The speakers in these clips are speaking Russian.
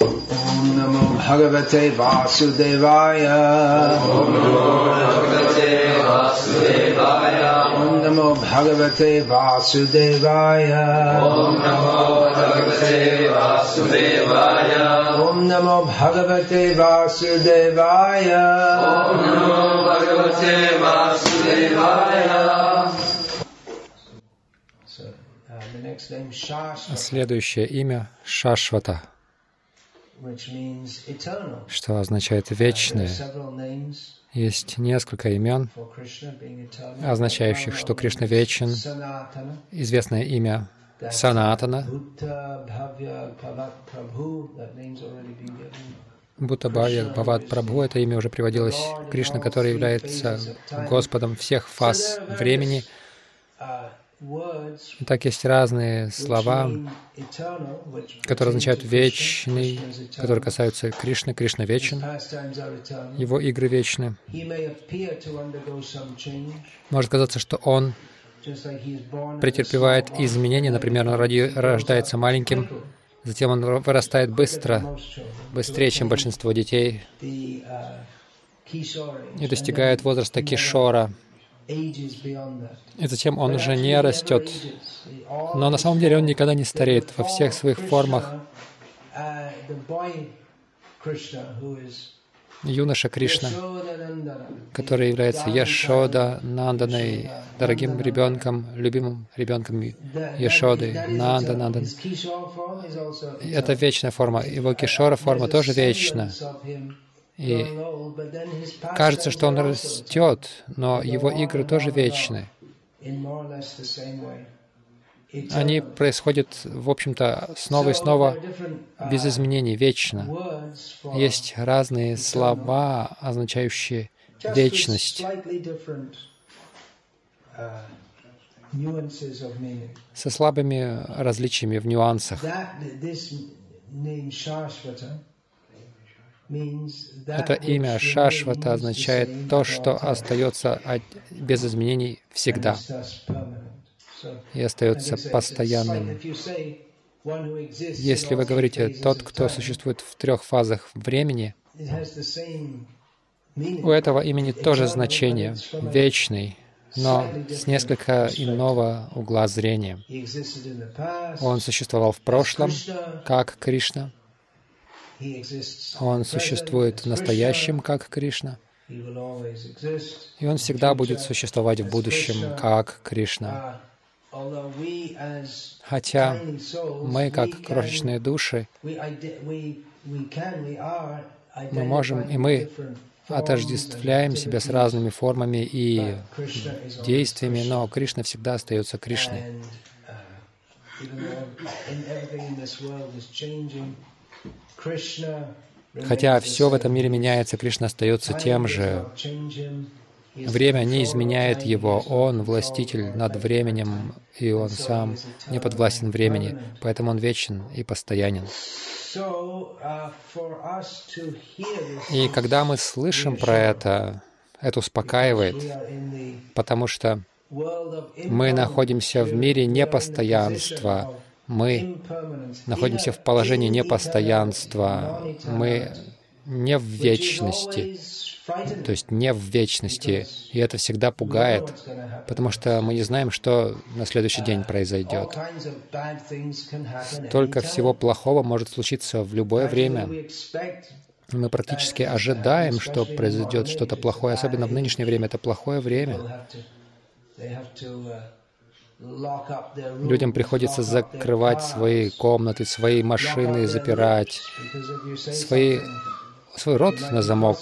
Om Namo Bhagavate Vasudevaya. Om Namo Bhagavate Vasudevaya. Om Namo Bhagavate Vasudevaya. So, uh, the next name Shashvata, Следующее имя Шашвата. Что означает вечное. Есть несколько имен, означающих, что Кришна вечен. Известное имя Санатана. Будда Бхавья Бхават Прабху, это имя уже приводилось. Кришна, который является Господом всех фаз времени. Так есть разные слова, которые означают вечный, которые касаются Кришны. Кришна вечен, его игры вечны. Может казаться, что он претерпевает изменения, например, он ради- рождается маленьким, затем он вырастает быстро, быстрее, чем большинство детей, uh, и достигает возраста кишора. И затем он уже не растет. Но на самом деле он никогда не стареет во всех своих формах. uh, Юноша Кришна, который является Яшода Нанданой, дорогим ребенком, любимым ребенком Яшоды, Нанда. Нандан. Это вечная форма. Его Кишора форма тоже вечна. И кажется, что он растет, но его игры тоже вечны. Они происходят, в общем-то, снова и снова uh, без изменений, вечно. Есть разные слова, означающие вечность, uh, со слабыми различиями в нюансах. Это имя Шашвата означает то, что остается без изменений всегда и остается постоянным. Если вы говорите «тот, кто time», существует в трех фазах времени», у этого имени тоже значение «вечный», но с несколько иного угла зрения. Он существовал в прошлом, как Кришна. Он существует в настоящем, как Кришна. И он всегда будет существовать в будущем, как Кришна. Uh, Хотя мы, как крошечные души, мы можем, и мы отождествляем себя с разными формами и действиями, но Кришна всегда остается Кришной. Хотя все в этом мире меняется, Кришна остается тем же. Время не изменяет его, он властитель над временем, и он сам не подвластен времени, поэтому он вечен и постоянен. Uh, И когда мы слышим про это, это успокаивает, потому что мы находимся в мире непостоянства, мы находимся в положении непостоянства, мы не в вечности, то есть не в вечности, и это всегда пугает, потому что мы не знаем, что на следующий день произойдет. kinds of bad things can happen Только anytime. всего плохого может случиться в любое время. Мы практически ожидаем, что произойдет что-то плохое, особенно в нынешнее время. Это плохое время. Людям приходится закрывать свои комнаты, свои машины, запирать, свои, свой рот на замок,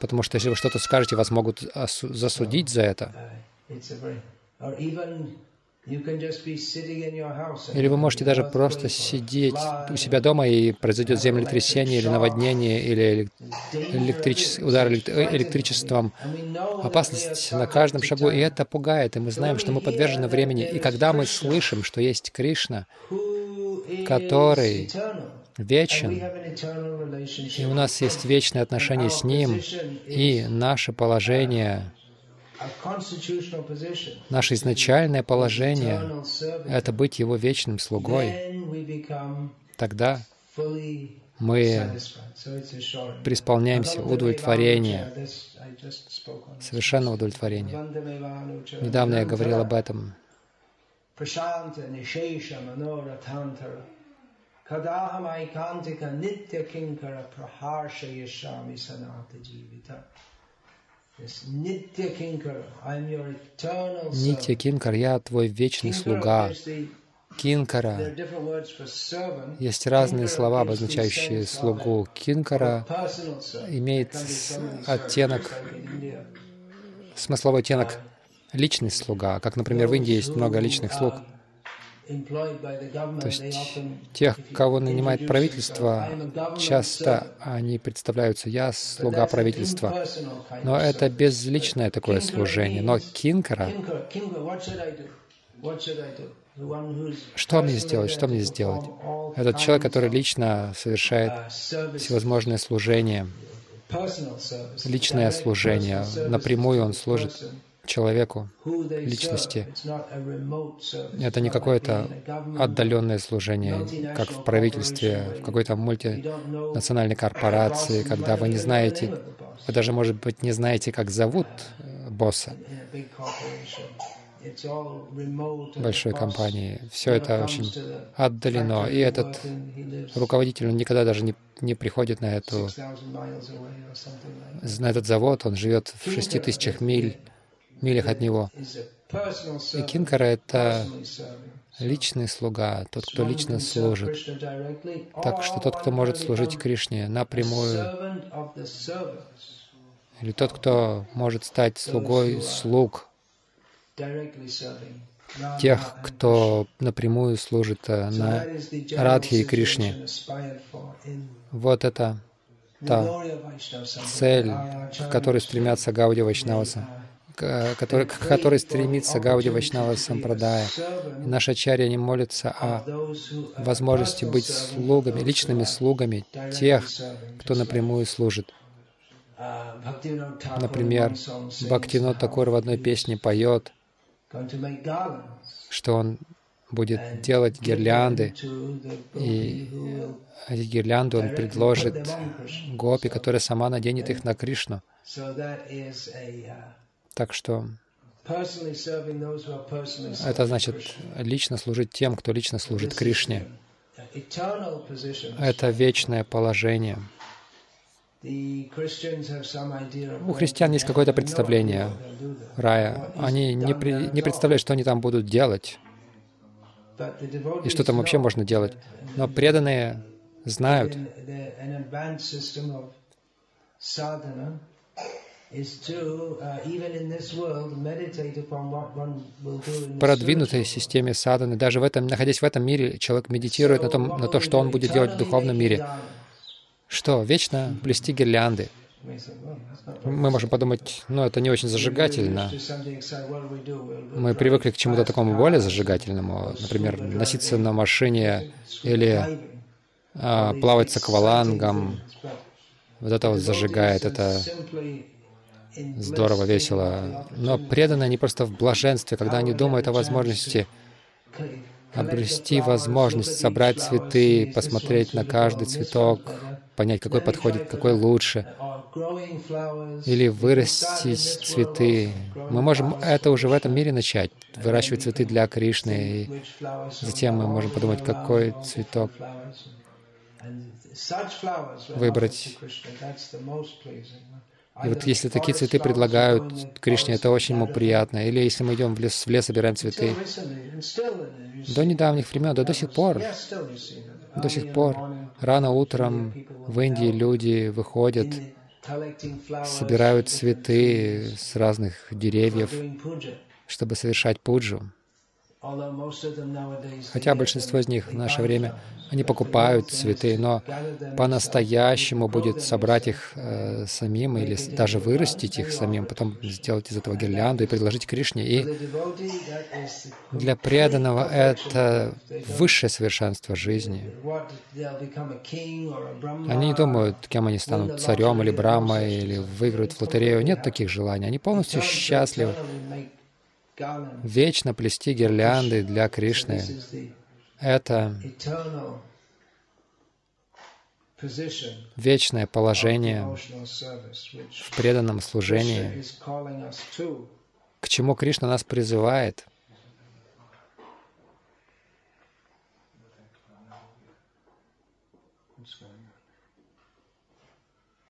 потому что если вы что-то скажете, вас могут засудить за это. Или вы можете даже просто сидеть у себя дома, и произойдет землетрясение или наводнение, или электричес- удар э, электричеством. Опасность на каждом шагу, и это пугает, и мы знаем, что мы подвержены времени. И когда мы слышим, что есть Кришна, который вечен, и у нас есть вечные отношения с Ним, и наше положение, наше изначальное положение это быть Его вечным слугой. Тогда мы преисполняемся удовлетворения, совершенного удовлетворения. Недавно я говорил об этом. Нитья Кинкар, я твой вечный слуга. Кинкара. Есть разные слова, обозначающие слугу. Кинкара имеет оттенок, смысловой оттенок личный слуга, как, например, в Индии есть много личных слуг. То есть тех, кого нанимает правительство, часто они представляются «я слуга правительства». Но это безличное такое служение. Но кинкара что мне сделать? Что мне сделать? Этот человек, который лично совершает всевозможные служения, личное служение, напрямую он служит человеку, личности. Это не какое-то отдаленное служение, как в правительстве, в какой-то мультинациональной корпорации, когда вы не знаете, вы даже, может быть, не знаете, как зовут э, босса. Большой компании. Все это очень отдалено. И этот руководитель он никогда даже не, не приходит на, эту, на этот завод. Он живет в шести тысячах миль, милях от него. И Кинкара — это личный слуга, тот, кто лично служит. Так что тот, кто может служить Кришне напрямую, или тот, кто может стать слугой слуг, тех, кто напрямую служит э, на Радхе и Кришне. Вот это та цель, к которой стремятся Гауди Вайшнаваса, к которой, к стремится Гауди Вайшнава Сампрадая. И наши ачарья не молятся о возможности быть слугами, личными слугами тех, кто напрямую служит. Например, Бхактинот Такур в одной песне поет — что он будет делать гирлянды, и эти гирлянды он предложит гопи, которая сама наденет их на Кришну. Так что это значит лично служить тем, кто лично служит Кришне. Это вечное положение. У христиан есть какое-то представление рая. Они не, при, не представляют, что они там будут делать и что там вообще можно делать. Но преданные знают, продвинутой системе садханы, даже в этом, находясь в этом мире, человек медитирует на, том, на то, что он будет делать в духовном мире. Что? Вечно плести гирлянды. Мы можем подумать, ну, это не очень зажигательно. Мы привыкли к чему-то такому более зажигательному. Например, носиться на машине или а, плавать с аквалангом. Вот это вот зажигает, это здорово, весело. Но преданные, они просто в блаженстве, когда они думают о возможности обрести возможность собрать цветы, посмотреть на каждый цветок, понять, какой подходит, какой лучше, или вырастить цветы. Мы можем это уже в этом мире начать, выращивать цветы для Кришны, и затем мы можем подумать, какой цветок выбрать. И вот если такие цветы предлагают Кришне, это очень ему приятно. Или если мы идем в лес, в лес собираем цветы. До недавних времен, да до сих пор до сих пор рано утром в Индии люди выходят, собирают цветы с разных деревьев, чтобы совершать пуджу. Хотя большинство из них в наше время, они покупают цветы, но по-настоящему будет собрать их э, самим или даже вырастить их самим, потом сделать из этого гирлянду и предложить Кришне. И для преданного это высшее совершенство жизни. Они не думают, кем они станут, царем или брамой, или выиграют в лотерею. Нет таких желаний. Они полностью счастливы вечно плести гирлянды для Кришны. Это вечное положение в преданном служении, к чему Кришна нас призывает.